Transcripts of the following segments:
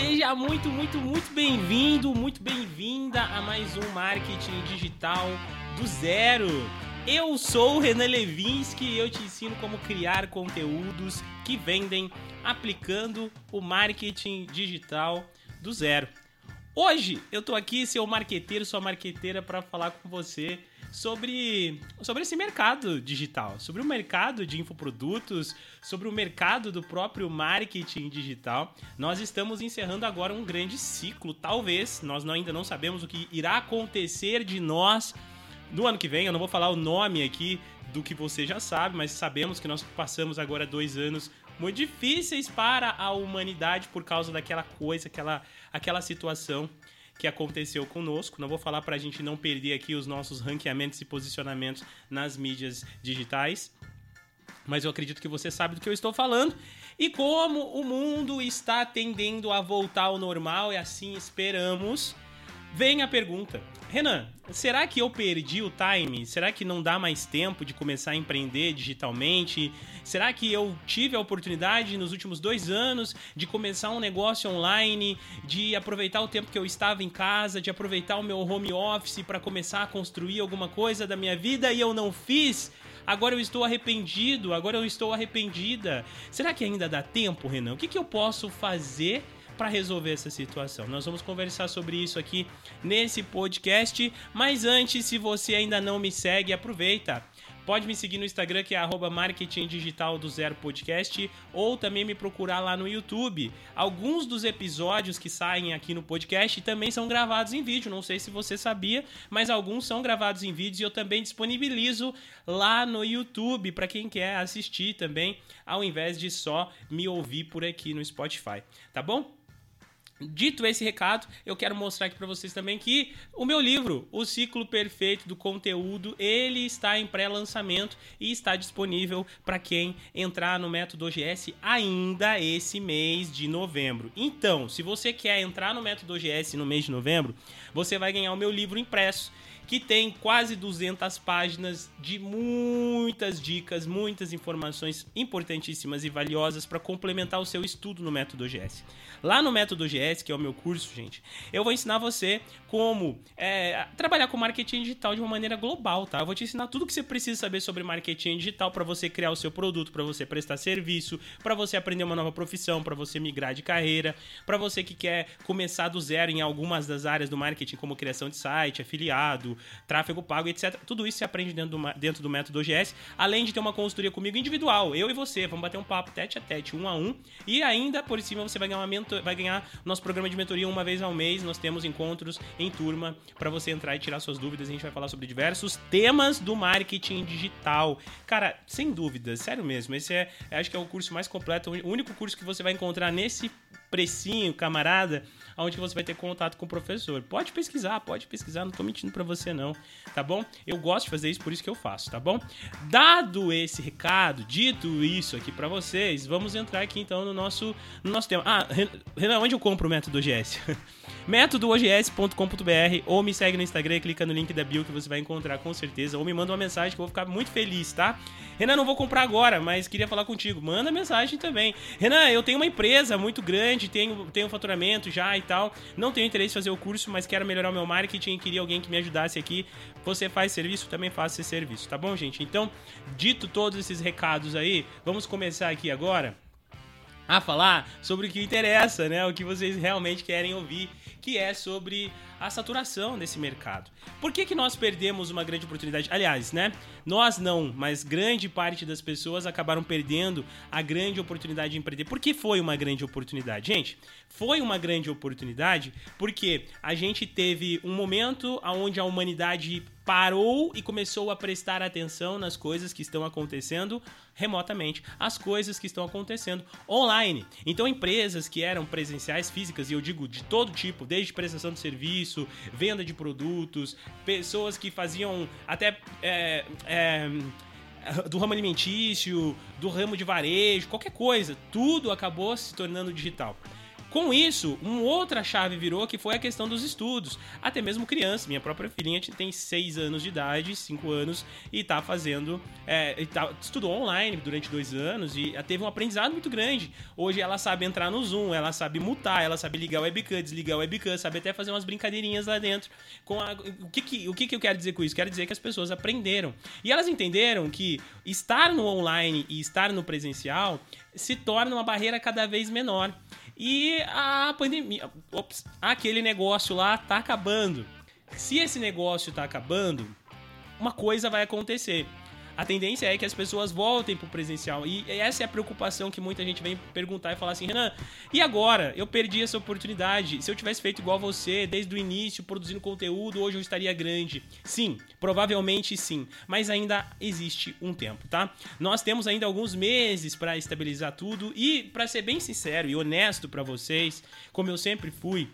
Seja muito, muito, muito bem-vindo, muito bem-vinda a mais um Marketing Digital do Zero. Eu sou o Renan Levinsky e eu te ensino como criar conteúdos que vendem aplicando o marketing digital do zero. Hoje eu tô aqui, seu marqueteiro, sua marqueteira, para falar com você sobre, sobre esse mercado digital, sobre o mercado de infoprodutos, sobre o mercado do próprio marketing digital. Nós estamos encerrando agora um grande ciclo, talvez, nós ainda não sabemos o que irá acontecer de nós no ano que vem. Eu não vou falar o nome aqui do que você já sabe, mas sabemos que nós passamos agora dois anos muito difíceis para a humanidade por causa daquela coisa, aquela, aquela situação que aconteceu conosco. Não vou falar para a gente não perder aqui os nossos ranqueamentos e posicionamentos nas mídias digitais, mas eu acredito que você sabe do que eu estou falando. E como o mundo está tendendo a voltar ao normal, e assim esperamos, vem a pergunta: Renan, será que eu perdi o time? Será que não dá mais tempo de começar a empreender digitalmente? Será que eu tive a oportunidade nos últimos dois anos de começar um negócio online, de aproveitar o tempo que eu estava em casa, de aproveitar o meu home office para começar a construir alguma coisa da minha vida e eu não fiz? Agora eu estou arrependido, agora eu estou arrependida. Será que ainda dá tempo, Renan? O que, que eu posso fazer? Para resolver essa situação. Nós vamos conversar sobre isso aqui nesse podcast, mas antes, se você ainda não me segue, aproveita. Pode me seguir no Instagram, que é arroba marketing digital do zero podcast, ou também me procurar lá no YouTube. Alguns dos episódios que saem aqui no podcast também são gravados em vídeo. Não sei se você sabia, mas alguns são gravados em vídeo e eu também disponibilizo lá no YouTube para quem quer assistir também, ao invés de só me ouvir por aqui no Spotify. Tá bom? Dito esse recado, eu quero mostrar aqui para vocês também que o meu livro, O Ciclo Perfeito do Conteúdo, ele está em pré-lançamento e está disponível para quem entrar no Método OGS ainda esse mês de novembro. Então, se você quer entrar no Método OGS no mês de novembro, você vai ganhar o meu livro impresso que tem quase 200 páginas de muitas dicas, muitas informações importantíssimas e valiosas para complementar o seu estudo no Método OGS. Lá no Método OGS, que é o meu curso, gente, eu vou ensinar você como é, trabalhar com marketing digital de uma maneira global, tá? Eu vou te ensinar tudo que você precisa saber sobre marketing digital para você criar o seu produto, para você prestar serviço, para você aprender uma nova profissão, para você migrar de carreira, para você que quer começar do zero em algumas das áreas do marketing, como criação de site, afiliado, tráfego pago, etc. Tudo isso você aprende dentro do, dentro do método OGS, além de ter uma consultoria comigo individual, eu e você. Vamos bater um papo tete a tete, um a um. E ainda, por cima, você vai ganhar, mentor, vai ganhar nosso programa de mentoria uma vez ao mês. Nós temos encontros em turma para você entrar e tirar suas dúvidas. A gente vai falar sobre diversos temas do marketing digital. Cara, sem dúvidas, sério mesmo. Esse é, acho que é o curso mais completo, o único curso que você vai encontrar nesse precinho, camarada, onde você vai ter contato com o professor. Pode pesquisar, pode pesquisar, não tô mentindo para você não, tá bom? Eu gosto de fazer isso, por isso que eu faço, tá bom? Dado esse recado, dito isso aqui para vocês, vamos entrar aqui então no nosso, no nosso tema. Ah, Renan, onde eu compro o método GS? métodoogs.com.br ou me segue no Instagram e clica no link da bio que você vai encontrar com certeza, ou me manda uma mensagem que eu vou ficar muito feliz, tá? Renan, não vou comprar agora, mas queria falar contigo. Manda mensagem também. Renan, eu tenho uma empresa muito grande, tenho, tenho faturamento já e tal. Não tenho interesse em fazer o curso, mas quero melhorar o meu marketing e queria alguém que me ajudasse aqui. Você faz serviço, também faço esse serviço, tá bom, gente? Então, dito todos esses recados aí, vamos começar aqui agora a falar sobre o que interessa, né? O que vocês realmente querem ouvir, que é sobre a saturação desse mercado. Por que, que nós perdemos uma grande oportunidade? Aliás, né? Nós não, mas grande parte das pessoas acabaram perdendo a grande oportunidade de empreender. Por que foi uma grande oportunidade? Gente, foi uma grande oportunidade porque a gente teve um momento onde a humanidade parou e começou a prestar atenção nas coisas que estão acontecendo remotamente, as coisas que estão acontecendo online. Então, empresas que eram presenciais físicas, e eu digo de todo tipo, desde prestação de serviço, venda de produtos, pessoas que faziam até. É, é, do ramo alimentício, do ramo de varejo, qualquer coisa, tudo acabou se tornando digital. Com isso, uma outra chave virou que foi a questão dos estudos. Até mesmo criança, minha própria filhinha tem 6 anos de idade, 5 anos, e tá fazendo. É, tá, estudou online durante dois anos e teve um aprendizado muito grande. Hoje ela sabe entrar no Zoom, ela sabe mutar, ela sabe ligar o webcam, desligar o webcam, sabe até fazer umas brincadeirinhas lá dentro. Com a, o que, que, o que, que eu quero dizer com isso? Quero dizer que as pessoas aprenderam. E elas entenderam que estar no online e estar no presencial se torna uma barreira cada vez menor. E a pandemia, ops, aquele negócio lá tá acabando. Se esse negócio tá acabando, uma coisa vai acontecer a tendência é que as pessoas voltem pro presencial. E essa é a preocupação que muita gente vem perguntar e falar assim: Renan, e agora? Eu perdi essa oportunidade. Se eu tivesse feito igual você, desde o início, produzindo conteúdo, hoje eu estaria grande. Sim, provavelmente sim. Mas ainda existe um tempo, tá? Nós temos ainda alguns meses para estabilizar tudo. E, para ser bem sincero e honesto para vocês, como eu sempre fui,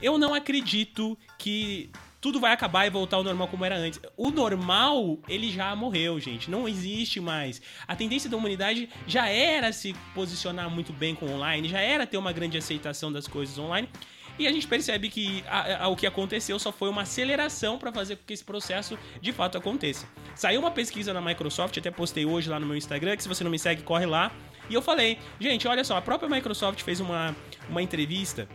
eu não acredito que tudo vai acabar e voltar ao normal como era antes. O normal, ele já morreu, gente. Não existe mais. A tendência da humanidade já era se posicionar muito bem com o online, já era ter uma grande aceitação das coisas online. E a gente percebe que a, a, o que aconteceu só foi uma aceleração para fazer com que esse processo de fato aconteça. Saiu uma pesquisa na Microsoft, até postei hoje lá no meu Instagram, que se você não me segue, corre lá. E eu falei, gente, olha só, a própria Microsoft fez uma, uma entrevista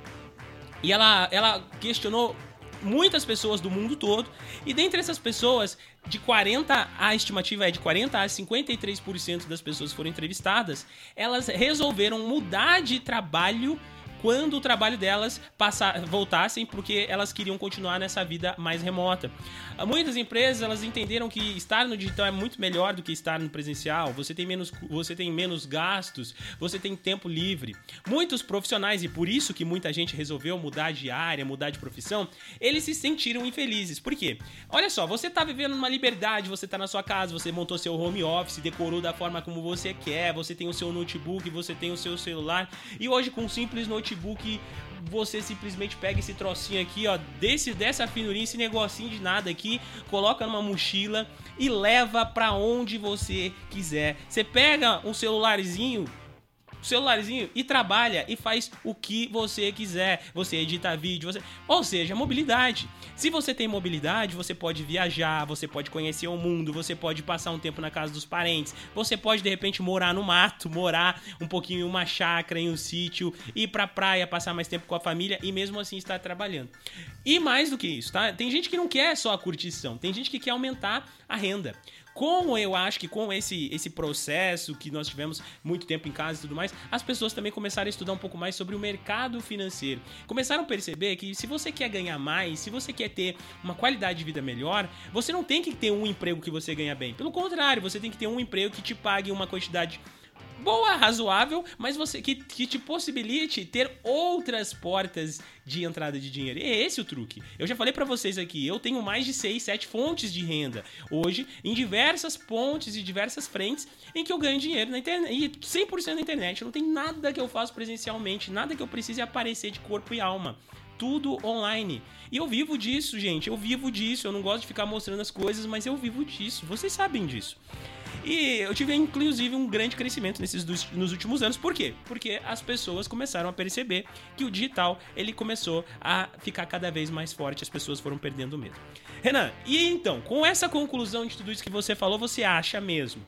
e ela, ela questionou muitas pessoas do mundo todo. E dentre essas pessoas, de 40 a estimativa é de 40 a 53% das pessoas que foram entrevistadas, elas resolveram mudar de trabalho quando o trabalho delas passar, voltassem, porque elas queriam continuar nessa vida mais remota. Muitas empresas elas entenderam que estar no digital é muito melhor do que estar no presencial. Você tem menos, você tem menos gastos, você tem tempo livre. Muitos profissionais e por isso que muita gente resolveu mudar de área, mudar de profissão, eles se sentiram infelizes. Por quê? Olha só, você está vivendo uma liberdade, você está na sua casa, você montou seu home office, decorou da forma como você quer, você tem o seu notebook, você tem o seu celular e hoje com um simples notebook você simplesmente pega esse trocinho aqui, ó, desse dessa finurinha, esse negocinho de nada aqui, coloca numa mochila e leva para onde você quiser. Você pega um celularzinho celularzinho e trabalha e faz o que você quiser. Você edita vídeo, você... ou seja, mobilidade. Se você tem mobilidade, você pode viajar, você pode conhecer o mundo, você pode passar um tempo na casa dos parentes, você pode de repente morar no mato, morar um pouquinho em uma chácara, em um sítio, ir pra praia, passar mais tempo com a família e mesmo assim estar trabalhando. E mais do que isso, tá? Tem gente que não quer só a curtição, tem gente que quer aumentar a renda. Como eu acho que com esse, esse processo que nós tivemos muito tempo em casa e tudo mais, as pessoas também começaram a estudar um pouco mais sobre o mercado financeiro. Começaram a perceber que se você quer ganhar mais, se você quer ter uma qualidade de vida melhor, você não tem que ter um emprego que você ganha bem. Pelo contrário, você tem que ter um emprego que te pague uma quantidade boa, razoável, mas você que, que te possibilite ter outras portas de entrada de dinheiro. É esse o truque. Eu já falei para vocês aqui, eu tenho mais de 6, 7 fontes de renda hoje em diversas pontes e diversas frentes em que eu ganho dinheiro na internet, e 100% na internet. Não tem nada que eu faço presencialmente, nada que eu precise aparecer de corpo e alma tudo online. E eu vivo disso, gente. Eu vivo disso. Eu não gosto de ficar mostrando as coisas, mas eu vivo disso. Vocês sabem disso. E eu tive, inclusive, um grande crescimento nesses nos últimos anos. Por quê? Porque as pessoas começaram a perceber que o digital ele começou a ficar cada vez mais forte, as pessoas foram perdendo medo. Renan, e então, com essa conclusão de tudo isso que você falou, você acha mesmo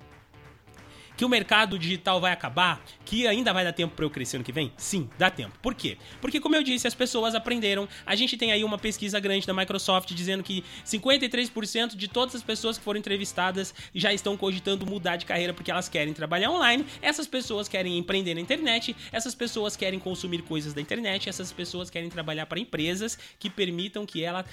que o mercado digital vai acabar? Que ainda vai dar tempo para eu crescer ano que vem? Sim, dá tempo. Por quê? Porque, como eu disse, as pessoas aprenderam. A gente tem aí uma pesquisa grande da Microsoft dizendo que 53% de todas as pessoas que foram entrevistadas já estão cogitando mudar de carreira porque elas querem trabalhar online. Essas pessoas querem empreender na internet, essas pessoas querem consumir coisas da internet, essas pessoas querem trabalhar para empresas que permitam que ela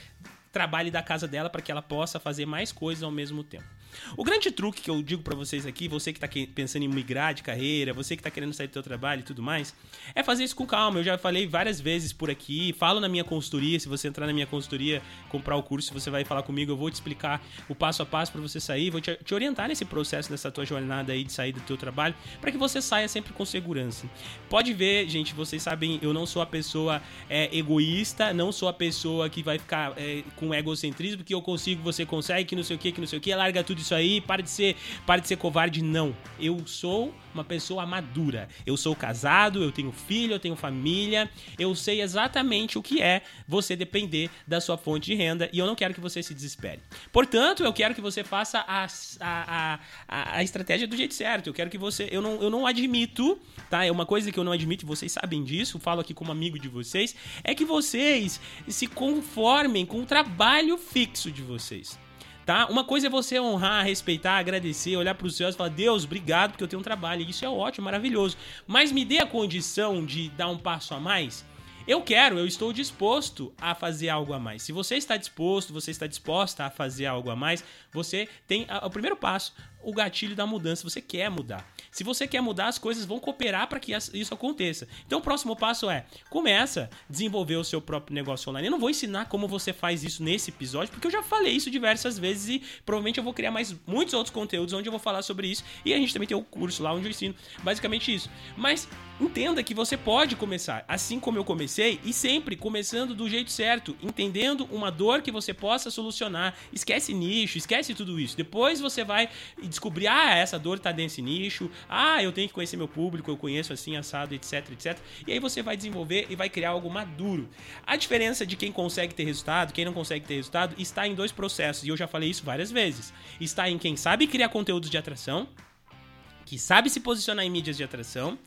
trabalhe da casa dela para que ela possa fazer mais coisas ao mesmo tempo. O grande truque que eu digo para vocês aqui, você que tá pensando em migrar de carreira, você que tá querendo sair do seu trabalho e tudo mais, é fazer isso com calma. Eu já falei várias vezes por aqui, falo na minha consultoria, se você entrar na minha consultoria, comprar o curso, você vai falar comigo, eu vou te explicar o passo a passo para você sair, vou te, orientar nesse processo, nessa tua jornada aí de sair do teu trabalho, para que você saia sempre com segurança. Pode ver, gente, vocês sabem, eu não sou a pessoa é, egoísta, não sou a pessoa que vai ficar é, com egocentrismo, que eu consigo, você consegue, que não sei o que, que não sei o que, larga tudo tudo isso aí, para de ser, para de ser covarde. Não. Eu sou uma pessoa madura. Eu sou casado, eu tenho filho, eu tenho família. Eu sei exatamente o que é você depender da sua fonte de renda e eu não quero que você se desespere. Portanto, eu quero que você faça a, a, a, a estratégia do jeito certo. Eu quero que você. Eu não, eu não admito, tá? É uma coisa que eu não admito, vocês sabem disso, falo aqui como amigo de vocês, é que vocês se conformem com o trabalho fixo de vocês tá? Uma coisa é você honrar, respeitar, agradecer, olhar para os céus e falar: Deus, obrigado porque eu tenho um trabalho. Isso é ótimo, maravilhoso. Mas me dê a condição de dar um passo a mais. Eu quero, eu estou disposto a fazer algo a mais. Se você está disposto, você está disposta a fazer algo a mais, você tem o primeiro passo, o gatilho da mudança. Você quer mudar. Se você quer mudar, as coisas vão cooperar para que isso aconteça. Então o próximo passo é: começa a desenvolver o seu próprio negócio online. Eu não vou ensinar como você faz isso nesse episódio, porque eu já falei isso diversas vezes e provavelmente eu vou criar mais muitos outros conteúdos onde eu vou falar sobre isso. E a gente também tem o um curso lá onde eu ensino basicamente isso. Mas entenda que você pode começar assim como eu comecei e sempre começando do jeito certo, entendendo uma dor que você possa solucionar. Esquece nicho, esquece tudo isso. Depois você vai descobrir, ah, essa dor tá nesse nicho, ah, eu tenho que conhecer meu público, eu conheço assim, assado, etc, etc. E aí você vai desenvolver e vai criar algo maduro. A diferença de quem consegue ter resultado, quem não consegue ter resultado, está em dois processos, e eu já falei isso várias vezes. Está em quem sabe criar conteúdos de atração, que sabe se posicionar em mídias de atração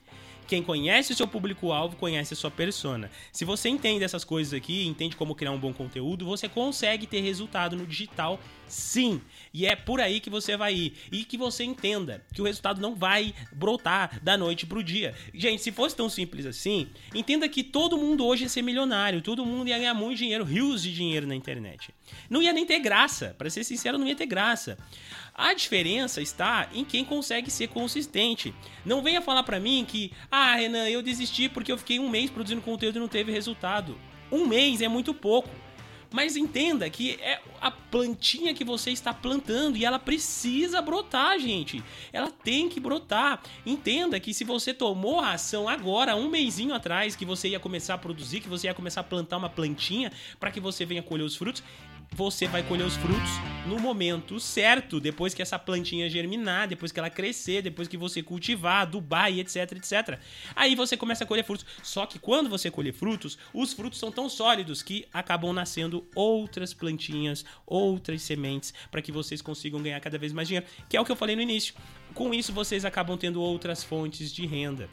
quem conhece o seu público-alvo conhece a sua persona. Se você entende essas coisas aqui, entende como criar um bom conteúdo, você consegue ter resultado no digital sim. E é por aí que você vai ir. E que você entenda que o resultado não vai brotar da noite pro dia. Gente, se fosse tão simples assim, entenda que todo mundo hoje ia ser milionário, todo mundo ia ganhar muito dinheiro, rios de dinheiro na internet. Não ia nem ter graça, para ser sincero, não ia ter graça. A diferença está em quem consegue ser consistente. Não venha falar para mim que, ah, Renan, eu desisti porque eu fiquei um mês produzindo conteúdo e não teve resultado. Um mês é muito pouco. Mas entenda que é a plantinha que você está plantando e ela precisa brotar, gente. Ela tem que brotar. Entenda que se você tomou a ação agora, um mêsinho atrás, que você ia começar a produzir, que você ia começar a plantar uma plantinha para que você venha colher os frutos, você vai colher os frutos no momento certo, depois que essa plantinha germinar, depois que ela crescer, depois que você cultivar, adubar e etc, etc. Aí você começa a colher frutos. Só que quando você colher frutos, os frutos são tão sólidos que acabam nascendo outras plantinhas, outras sementes, para que vocês consigam ganhar cada vez mais dinheiro, que é o que eu falei no início. Com isso, vocês acabam tendo outras fontes de renda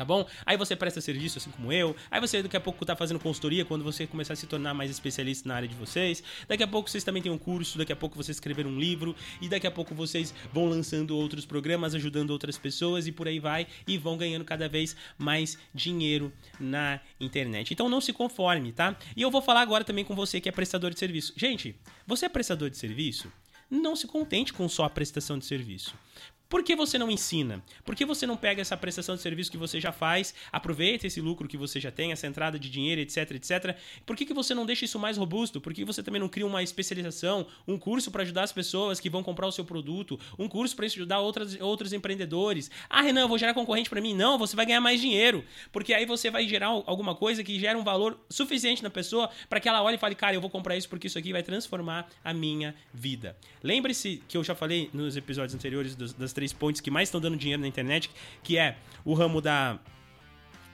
tá bom? Aí você presta serviço, assim como eu. Aí você daqui a pouco tá fazendo consultoria quando você começar a se tornar mais especialista na área de vocês. Daqui a pouco vocês também têm um curso, daqui a pouco vocês escreveram um livro e daqui a pouco vocês vão lançando outros programas, ajudando outras pessoas e por aí vai e vão ganhando cada vez mais dinheiro na internet. Então não se conforme, tá? E eu vou falar agora também com você que é prestador de serviço. Gente, você é prestador de serviço? Não se contente com só a prestação de serviço. Por que você não ensina? Por que você não pega essa prestação de serviço que você já faz, aproveita esse lucro que você já tem, essa entrada de dinheiro, etc, etc? Por que, que você não deixa isso mais robusto? Por que você também não cria uma especialização, um curso para ajudar as pessoas que vão comprar o seu produto, um curso para ajudar outras, outros empreendedores? Ah, Renan, eu vou gerar concorrente para mim? Não, você vai ganhar mais dinheiro, porque aí você vai gerar alguma coisa que gera um valor suficiente na pessoa para que ela olhe e fale, cara, eu vou comprar isso porque isso aqui vai transformar a minha vida. Lembre-se que eu já falei nos episódios anteriores das três pontes que mais estão dando dinheiro na internet, que é o ramo da,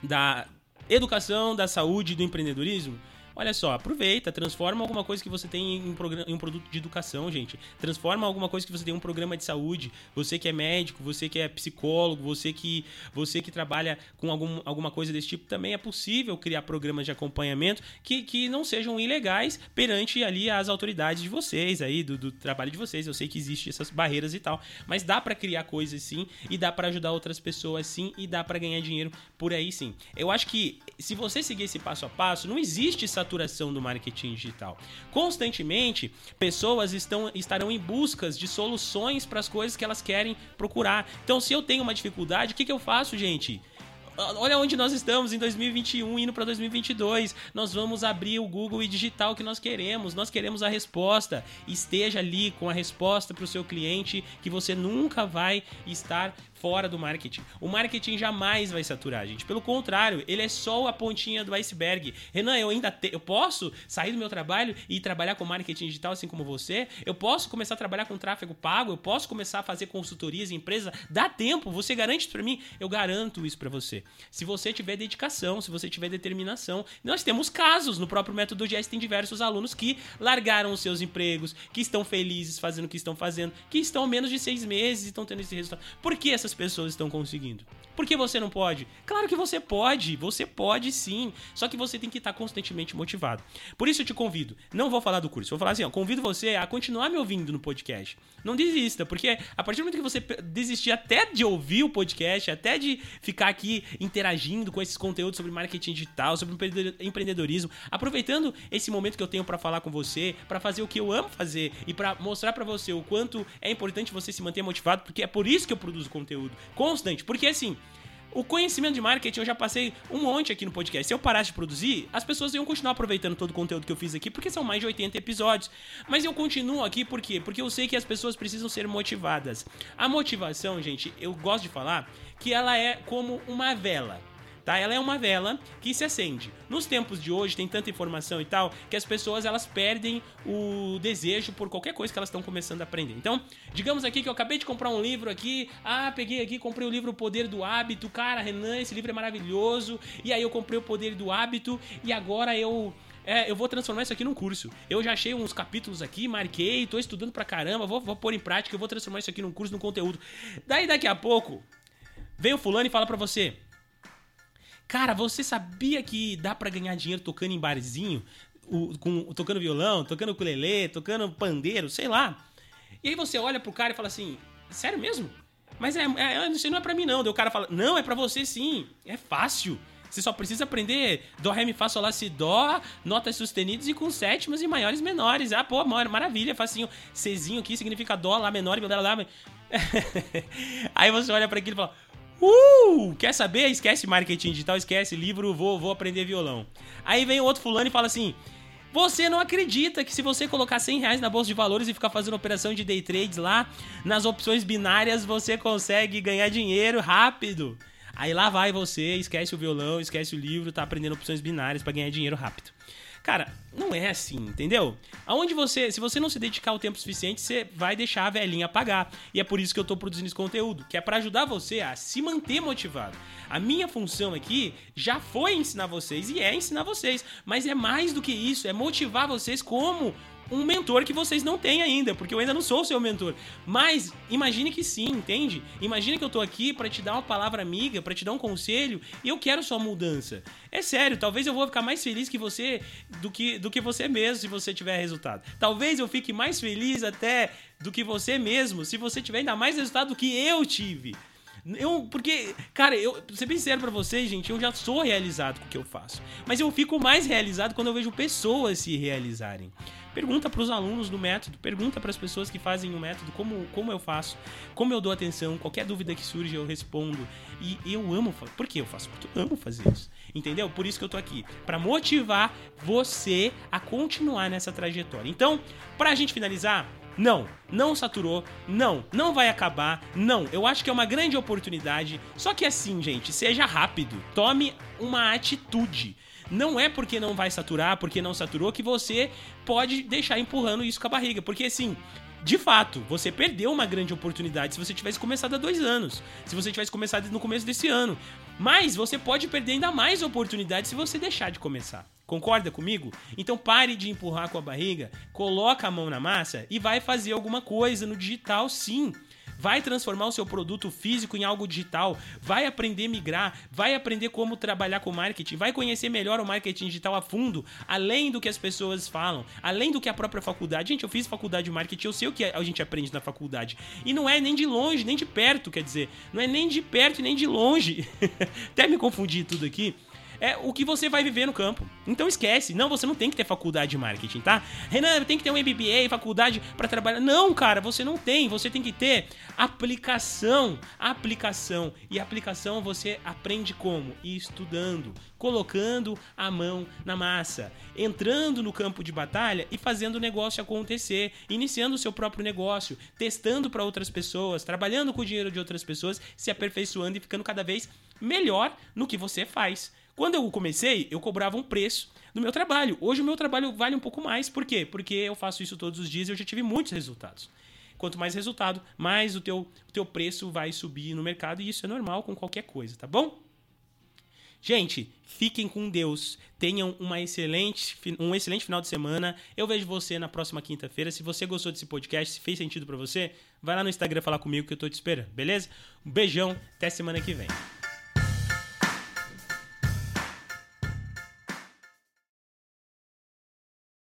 da educação, da saúde e do empreendedorismo. Olha só, aproveita, transforma alguma coisa que você tem em, em, um produto de educação, gente. Transforma alguma coisa que você tem em um programa de saúde. Você que é médico, você que é psicólogo, você que você que trabalha com algum, alguma coisa desse tipo, também é possível criar programas de acompanhamento que, que não sejam ilegais perante ali as autoridades de vocês aí, do, do trabalho de vocês. Eu sei que existem essas barreiras e tal, mas dá para criar coisas sim, e dá para ajudar outras pessoas sim, e dá para ganhar dinheiro por aí sim. Eu acho que se você seguir esse passo a passo, não existe essa saturação do marketing digital. Constantemente, pessoas estão, estarão em buscas de soluções para as coisas que elas querem procurar. Então, se eu tenho uma dificuldade, o que, que eu faço, gente? Olha onde nós estamos em 2021, indo para 2022. Nós vamos abrir o Google e digitar o que nós queremos. Nós queremos a resposta. Esteja ali com a resposta para o seu cliente, que você nunca vai estar fora do marketing. O marketing jamais vai saturar, gente. Pelo contrário, ele é só a pontinha do iceberg. Renan, eu ainda te... eu posso sair do meu trabalho e trabalhar com marketing digital assim como você? Eu posso começar a trabalhar com tráfego pago? Eu posso começar a fazer consultorias em empresa? Dá tempo? Você garante isso para mim? Eu garanto isso para você. Se você tiver dedicação, se você tiver determinação. Nós temos casos no próprio método GS tem diversos alunos que largaram os seus empregos, que estão felizes fazendo o que estão fazendo, que estão menos de seis meses e estão tendo esse resultado. Por que essas pessoas estão conseguindo? Por que você não pode? Claro que você pode, você pode sim. Só que você tem que estar constantemente motivado. Por isso eu te convido. Não vou falar do curso, vou falar assim, ó, convido você a continuar me ouvindo no podcast. Não desista, porque a partir do momento que você desistir até de ouvir o podcast, até de ficar aqui interagindo com esses conteúdos sobre marketing digital, sobre empreendedorismo, aproveitando esse momento que eu tenho para falar com você, para fazer o que eu amo fazer e para mostrar para você o quanto é importante você se manter motivado, porque é por isso que eu produzo conteúdo constante. Porque assim, o conhecimento de marketing eu já passei um monte aqui no podcast. Se eu parasse de produzir, as pessoas iam continuar aproveitando todo o conteúdo que eu fiz aqui, porque são mais de 80 episódios. Mas eu continuo aqui por quê? Porque eu sei que as pessoas precisam ser motivadas. A motivação, gente, eu gosto de falar que ela é como uma vela tá? Ela é uma vela que se acende. Nos tempos de hoje tem tanta informação e tal que as pessoas elas perdem o desejo por qualquer coisa que elas estão começando a aprender. Então, digamos aqui que eu acabei de comprar um livro aqui, ah, peguei aqui, comprei o livro O Poder do Hábito, cara, Renan, esse livro é maravilhoso. E aí eu comprei O Poder do Hábito e agora eu é, eu vou transformar isso aqui num curso. Eu já achei uns capítulos aqui, marquei, tô estudando pra caramba, vou, vou pôr em prática, eu vou transformar isso aqui num curso, num conteúdo. Daí daqui a pouco, vem o fulano e fala pra você: Cara, você sabia que dá para ganhar dinheiro tocando em barzinho? O, com, tocando violão, tocando ukulele, tocando pandeiro, sei lá. E aí você olha pro cara e fala assim: Sério mesmo? Mas é, é, isso não é pra mim, não. Daí o cara fala: Não, é pra você sim. É fácil. Você só precisa aprender Dó, Ré, Mi, Fá, Sol, Lá, Si, Dó, notas sustenidas e com sétimas e maiores menores. Ah, pô, maravilha, facinho. Czinho aqui significa Dó, Lá menor e Lá, Lá. Aí você olha para aquilo e fala: Uh! Quer saber? Esquece marketing digital, esquece livro, vou, vou aprender violão. Aí vem outro fulano e fala assim: Você não acredita que se você colocar 100 reais na bolsa de valores e ficar fazendo operação de day trades lá, nas opções binárias, você consegue ganhar dinheiro rápido. Aí lá vai você, esquece o violão, esquece o livro, tá aprendendo opções binárias para ganhar dinheiro rápido. Cara, não é assim, entendeu? Aonde você, se você não se dedicar o tempo suficiente, você vai deixar a velhinha apagar. E é por isso que eu tô produzindo esse conteúdo, que é para ajudar você a se manter motivado. A minha função aqui já foi ensinar vocês e é ensinar vocês, mas é mais do que isso, é motivar vocês como um mentor que vocês não têm ainda, porque eu ainda não sou o seu mentor. Mas imagine que sim, entende? Imagine que eu tô aqui para te dar uma palavra amiga, para te dar um conselho, e eu quero sua mudança. É sério, talvez eu vou ficar mais feliz que você do que, do que você mesmo se você tiver resultado. Talvez eu fique mais feliz até do que você mesmo se você tiver ainda mais resultado do que eu tive. Eu, porque, cara, eu, pra ser bem sincero pra vocês, gente, eu já sou realizado com o que eu faço. Mas eu fico mais realizado quando eu vejo pessoas se realizarem. Pergunta para os alunos do método, pergunta para as pessoas que fazem o método como, como eu faço, como eu dou atenção, qualquer dúvida que surge eu respondo. E eu amo, por que eu faço? Porque eu amo fazer isso. Entendeu? Por isso que eu tô aqui, para motivar você a continuar nessa trajetória. Então, pra gente finalizar, não, não saturou, não, não vai acabar, não. Eu acho que é uma grande oportunidade. Só que assim, gente, seja rápido, tome uma atitude. Não é porque não vai saturar, porque não saturou, que você pode deixar empurrando isso com a barriga. Porque assim, de fato, você perdeu uma grande oportunidade se você tivesse começado há dois anos. Se você tivesse começado no começo desse ano. Mas você pode perder ainda mais oportunidades se você deixar de começar. Concorda comigo? Então pare de empurrar com a barriga, coloca a mão na massa e vai fazer alguma coisa no digital sim vai transformar o seu produto físico em algo digital, vai aprender a migrar, vai aprender como trabalhar com marketing, vai conhecer melhor o marketing digital a fundo, além do que as pessoas falam, além do que a própria faculdade. Gente, eu fiz faculdade de marketing, eu sei o que a gente aprende na faculdade. E não é nem de longe, nem de perto, quer dizer, não é nem de perto nem de longe. Até me confundi tudo aqui. É o que você vai viver no campo. Então esquece. Não, você não tem que ter faculdade de marketing, tá? Renan, tem que ter um MBA, faculdade para trabalhar. Não, cara, você não tem. Você tem que ter aplicação. Aplicação. E aplicação você aprende como? Estudando, colocando a mão na massa, entrando no campo de batalha e fazendo o negócio acontecer, iniciando o seu próprio negócio, testando para outras pessoas, trabalhando com o dinheiro de outras pessoas, se aperfeiçoando e ficando cada vez melhor no que você faz. Quando eu comecei, eu cobrava um preço no meu trabalho. Hoje o meu trabalho vale um pouco mais. Por quê? Porque eu faço isso todos os dias e eu já tive muitos resultados. Quanto mais resultado, mais o teu, o teu preço vai subir no mercado e isso é normal com qualquer coisa, tá bom? Gente, fiquem com Deus. Tenham uma excelente, um excelente final de semana. Eu vejo você na próxima quinta-feira. Se você gostou desse podcast, se fez sentido para você, vai lá no Instagram falar comigo que eu tô te esperando, beleza? Um beijão, até semana que vem.